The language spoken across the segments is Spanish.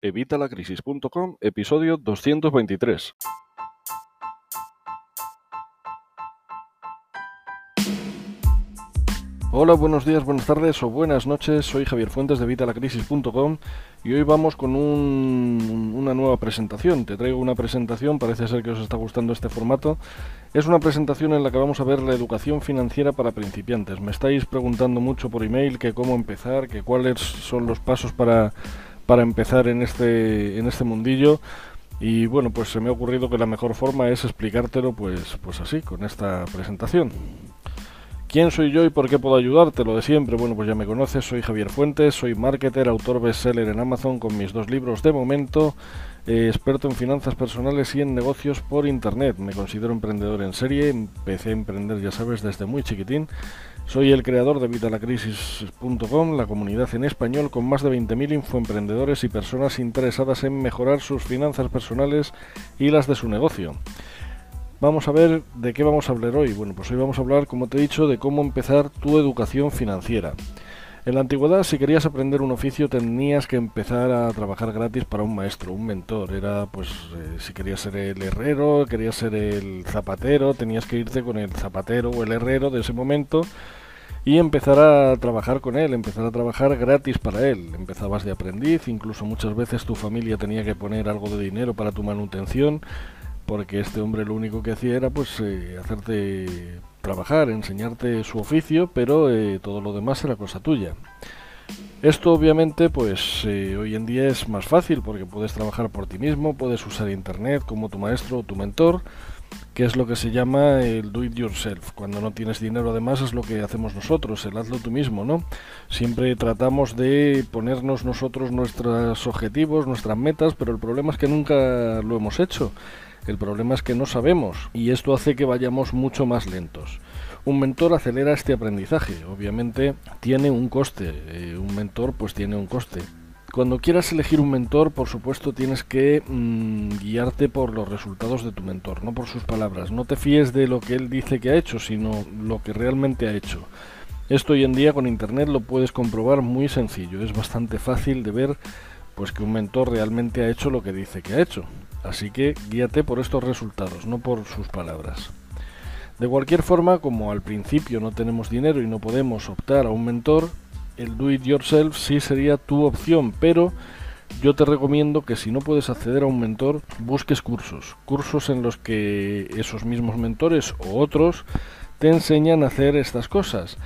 Evitalacrisis.com, episodio 223. Hola, buenos días, buenas tardes o buenas noches. Soy Javier Fuentes de Evitalacrisis.com y hoy vamos con una nueva presentación. Te traigo una presentación, parece ser que os está gustando este formato. Es una presentación en la que vamos a ver la educación financiera para principiantes. Me estáis preguntando mucho por email que cómo empezar, que cuáles son los pasos para para empezar en este, en este mundillo. Y bueno, pues se me ha ocurrido que la mejor forma es explicártelo pues, pues así, con esta presentación. ¿Quién soy yo y por qué puedo ayudarte? Lo de siempre, bueno, pues ya me conoces, soy Javier Fuentes, soy marketer, autor bestseller en Amazon con mis dos libros de momento, eh, experto en finanzas personales y en negocios por Internet. Me considero emprendedor en serie, empecé a emprender, ya sabes, desde muy chiquitín soy el creador de Vitalacrisis.com, la comunidad en español con más de 20.000 infoemprendedores y personas interesadas en mejorar sus finanzas personales y las de su negocio. Vamos a ver de qué vamos a hablar hoy. Bueno, pues hoy vamos a hablar, como te he dicho, de cómo empezar tu educación financiera. En la antigüedad, si querías aprender un oficio, tenías que empezar a trabajar gratis para un maestro, un mentor. Era, pues, eh, si querías ser el herrero, querías ser el zapatero, tenías que irte con el zapatero o el herrero de ese momento y empezar a trabajar con él, empezar a trabajar gratis para él. Empezabas de aprendiz, incluso muchas veces tu familia tenía que poner algo de dinero para tu manutención, porque este hombre lo único que hacía era pues eh, hacerte trabajar, enseñarte su oficio, pero eh, todo lo demás era cosa tuya. Esto obviamente pues eh, hoy en día es más fácil porque puedes trabajar por ti mismo, puedes usar internet como tu maestro o tu mentor que es lo que se llama el do it yourself. Cuando no tienes dinero además es lo que hacemos nosotros, el hazlo tú mismo, ¿no? Siempre tratamos de ponernos nosotros nuestros objetivos, nuestras metas, pero el problema es que nunca lo hemos hecho. El problema es que no sabemos y esto hace que vayamos mucho más lentos. Un mentor acelera este aprendizaje, obviamente tiene un coste, eh, un mentor pues tiene un coste cuando quieras elegir un mentor, por supuesto, tienes que mm, guiarte por los resultados de tu mentor, no por sus palabras. No te fíes de lo que él dice que ha hecho, sino lo que realmente ha hecho. Esto hoy en día con internet lo puedes comprobar muy sencillo. Es bastante fácil de ver pues que un mentor realmente ha hecho lo que dice que ha hecho. Así que guíate por estos resultados, no por sus palabras. De cualquier forma, como al principio no tenemos dinero y no podemos optar a un mentor, el do it yourself sí sería tu opción, pero yo te recomiendo que si no puedes acceder a un mentor, busques cursos, cursos en los que esos mismos mentores o otros te enseñan a hacer estas cosas.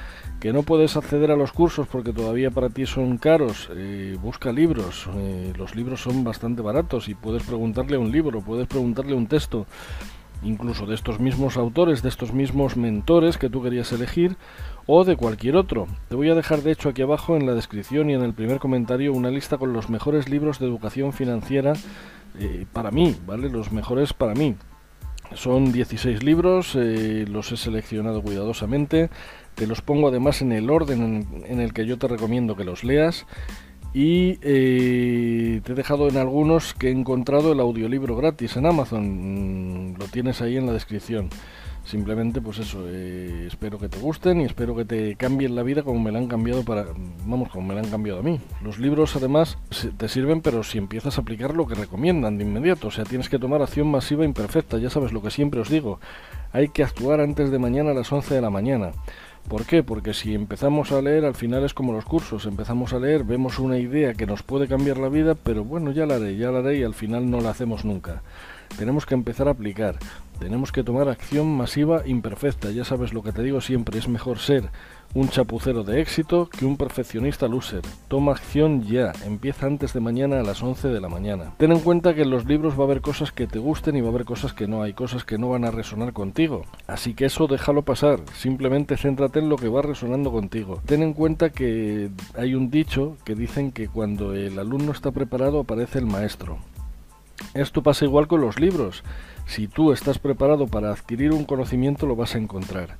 Que no puedes acceder a los cursos porque todavía para ti son caros, eh, busca libros. Eh, los libros son bastante baratos y puedes preguntarle un libro, puedes preguntarle un texto incluso de estos mismos autores, de estos mismos mentores que tú querías elegir, o de cualquier otro. Te voy a dejar de hecho aquí abajo en la descripción y en el primer comentario una lista con los mejores libros de educación financiera eh, para mí, ¿vale? Los mejores para mí. Son 16 libros, eh, los he seleccionado cuidadosamente, te los pongo además en el orden en el que yo te recomiendo que los leas y eh, te he dejado en algunos que he encontrado el audiolibro gratis en Amazon. Lo tienes ahí en la descripción. Simplemente, pues eso, eh, espero que te gusten y espero que te cambien la vida como me la han cambiado para, vamos, como me la han cambiado a mí. Los libros además te sirven, pero si empiezas a aplicar lo que recomiendan de inmediato, o sea, tienes que tomar acción masiva imperfecta, ya sabes lo que siempre os digo, hay que actuar antes de mañana a las 11 de la mañana. ¿Por qué? Porque si empezamos a leer, al final es como los cursos, empezamos a leer, vemos una idea que nos puede cambiar la vida, pero bueno, ya la haré, ya la haré y al final no la hacemos nunca. Tenemos que empezar a aplicar, tenemos que tomar acción masiva imperfecta, ya sabes lo que te digo siempre, es mejor ser un chapucero de éxito que un perfeccionista loser. Toma acción ya, empieza antes de mañana a las 11 de la mañana. Ten en cuenta que en los libros va a haber cosas que te gusten y va a haber cosas que no, hay cosas que no van a resonar contigo. Así que eso déjalo pasar, simplemente céntrate en lo que va resonando contigo. Ten en cuenta que hay un dicho que dicen que cuando el alumno está preparado aparece el maestro. Esto pasa igual con los libros. Si tú estás preparado para adquirir un conocimiento lo vas a encontrar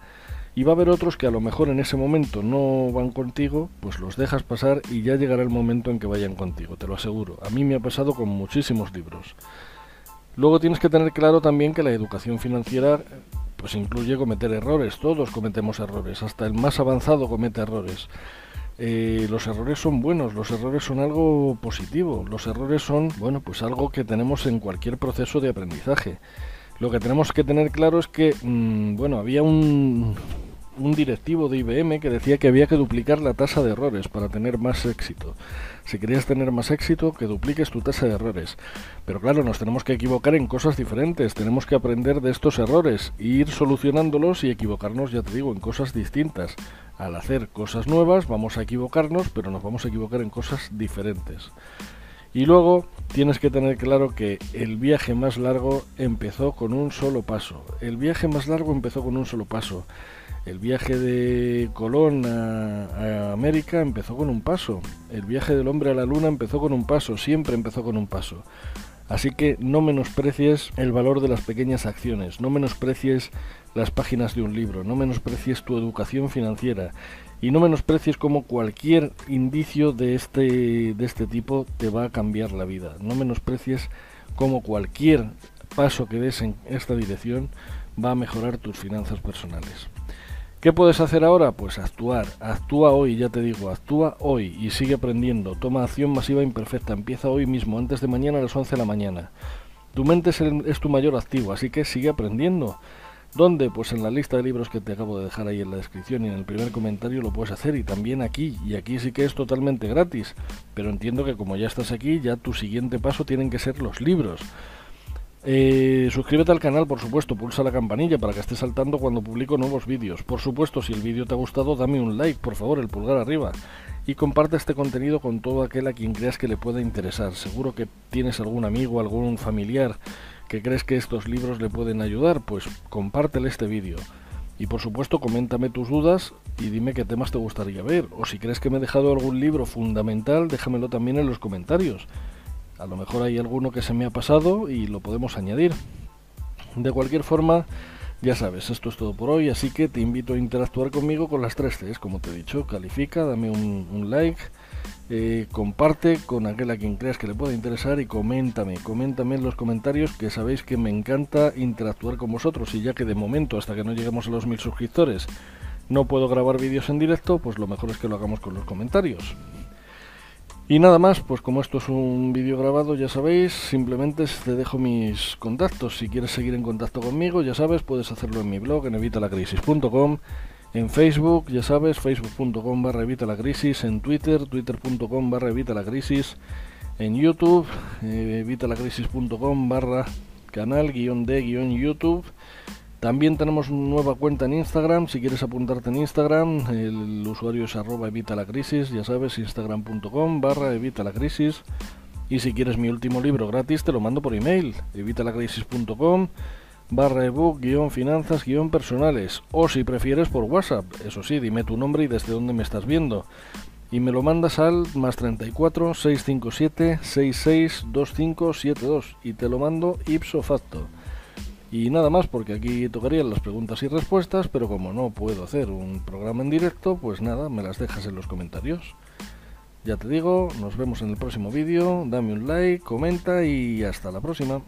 y va a haber otros que a lo mejor en ese momento no van contigo, pues los dejas pasar y ya llegará el momento en que vayan contigo, te lo aseguro. A mí me ha pasado con muchísimos libros. Luego tienes que tener claro también que la educación financiera pues incluye cometer errores, todos cometemos errores, hasta el más avanzado comete errores. Eh, los errores son buenos, los errores son algo positivo, los errores son, bueno, pues algo que tenemos en cualquier proceso de aprendizaje. Lo que tenemos que tener claro es que, mm, bueno, había un, un directivo de IBM que decía que había que duplicar la tasa de errores para tener más éxito. Si querías tener más éxito, que dupliques tu tasa de errores. Pero claro, nos tenemos que equivocar en cosas diferentes, tenemos que aprender de estos errores, e ir solucionándolos y equivocarnos, ya te digo, en cosas distintas. Al hacer cosas nuevas vamos a equivocarnos, pero nos vamos a equivocar en cosas diferentes. Y luego tienes que tener claro que el viaje más largo empezó con un solo paso. El viaje más largo empezó con un solo paso. El viaje de Colón a, América empezó con un paso. El viaje del hombre a la luna empezó con un paso. Siempre empezó con un paso. Así que no menosprecies el valor de las pequeñas acciones, no menosprecies las páginas de un libro, no menosprecies tu educación financiera y no menosprecies como cualquier indicio de este, de este tipo te va a cambiar la vida. No menosprecies como cualquier paso que des en esta dirección va a mejorar tus finanzas personales. ¿Qué puedes hacer ahora? Pues actuar. Actúa hoy, ya te digo, actúa hoy y sigue aprendiendo. Toma acción masiva imperfecta. Empieza hoy mismo, antes de mañana a las 11 de la mañana. Tu mente es, es tu mayor activo, así que sigue aprendiendo. ¿Dónde? Pues en la lista de libros que te acabo de dejar ahí en la descripción y en el primer comentario lo puedes hacer y también aquí. Y aquí sí que es totalmente gratis. Pero entiendo que como ya estás aquí, ya tu siguiente paso tienen que ser los libros. Eh, suscríbete al canal, por supuesto, pulsa la campanilla para que estés saltando cuando publico nuevos vídeos. Por supuesto, si el vídeo te ha gustado, dame un like, por favor, el pulgar arriba. Y comparte este contenido con todo aquel a quien creas que le pueda interesar. Seguro que tienes algún amigo, algún familiar que crees que estos libros le pueden ayudar, pues compártele este vídeo. Y por supuesto, coméntame tus dudas y dime qué temas te gustaría ver. O si crees que me he dejado algún libro fundamental, déjamelo también en los comentarios. A lo mejor hay alguno que se me ha pasado y lo podemos añadir. De cualquier forma, ya sabes, esto es todo por hoy, así que te invito a interactuar conmigo con las tres Cs, como te he dicho, califica, dame un, like, eh, comparte con aquel a quien creas que le pueda interesar y coméntame, coméntame en los comentarios que sabéis que me encanta interactuar con vosotros y ya que de momento, hasta que no lleguemos a los mil suscriptores, no puedo grabar vídeos en directo, pues lo mejor es que lo hagamos con los comentarios. Y nada más, pues como esto es un vídeo grabado, ya sabéis, simplemente te dejo mis contactos. Si quieres seguir en contacto conmigo, ya sabes, puedes hacerlo en mi blog, en evitalacrisis.com, en Facebook, ya sabes, facebook.com barra evitalacrisis, en Twitter, twitter.com barra evitalacrisis, en YouTube, eh, evitalacrisis.com barra canal guion de guion YouTube también tenemos una nueva cuenta en Instagram, si quieres apuntarte en Instagram, el usuario es arroba evita la crisis, ya sabes, instagram.com barra evita la crisis. Y si quieres mi último libro gratis, te lo mando por email, evitalacrisis.com barra ebook guion finanzas guion personales. O si prefieres por WhatsApp, eso sí, dime tu nombre y desde dónde me estás viendo. Y me lo mandas al más 34 657 662572 y te lo mando ipso facto. Y nada más, porque aquí tocarían las preguntas y respuestas, pero como no puedo hacer un programa en directo, pues nada, me las dejas en los comentarios. Ya te digo, nos vemos en el próximo vídeo, dame un like, comenta y hasta la próxima.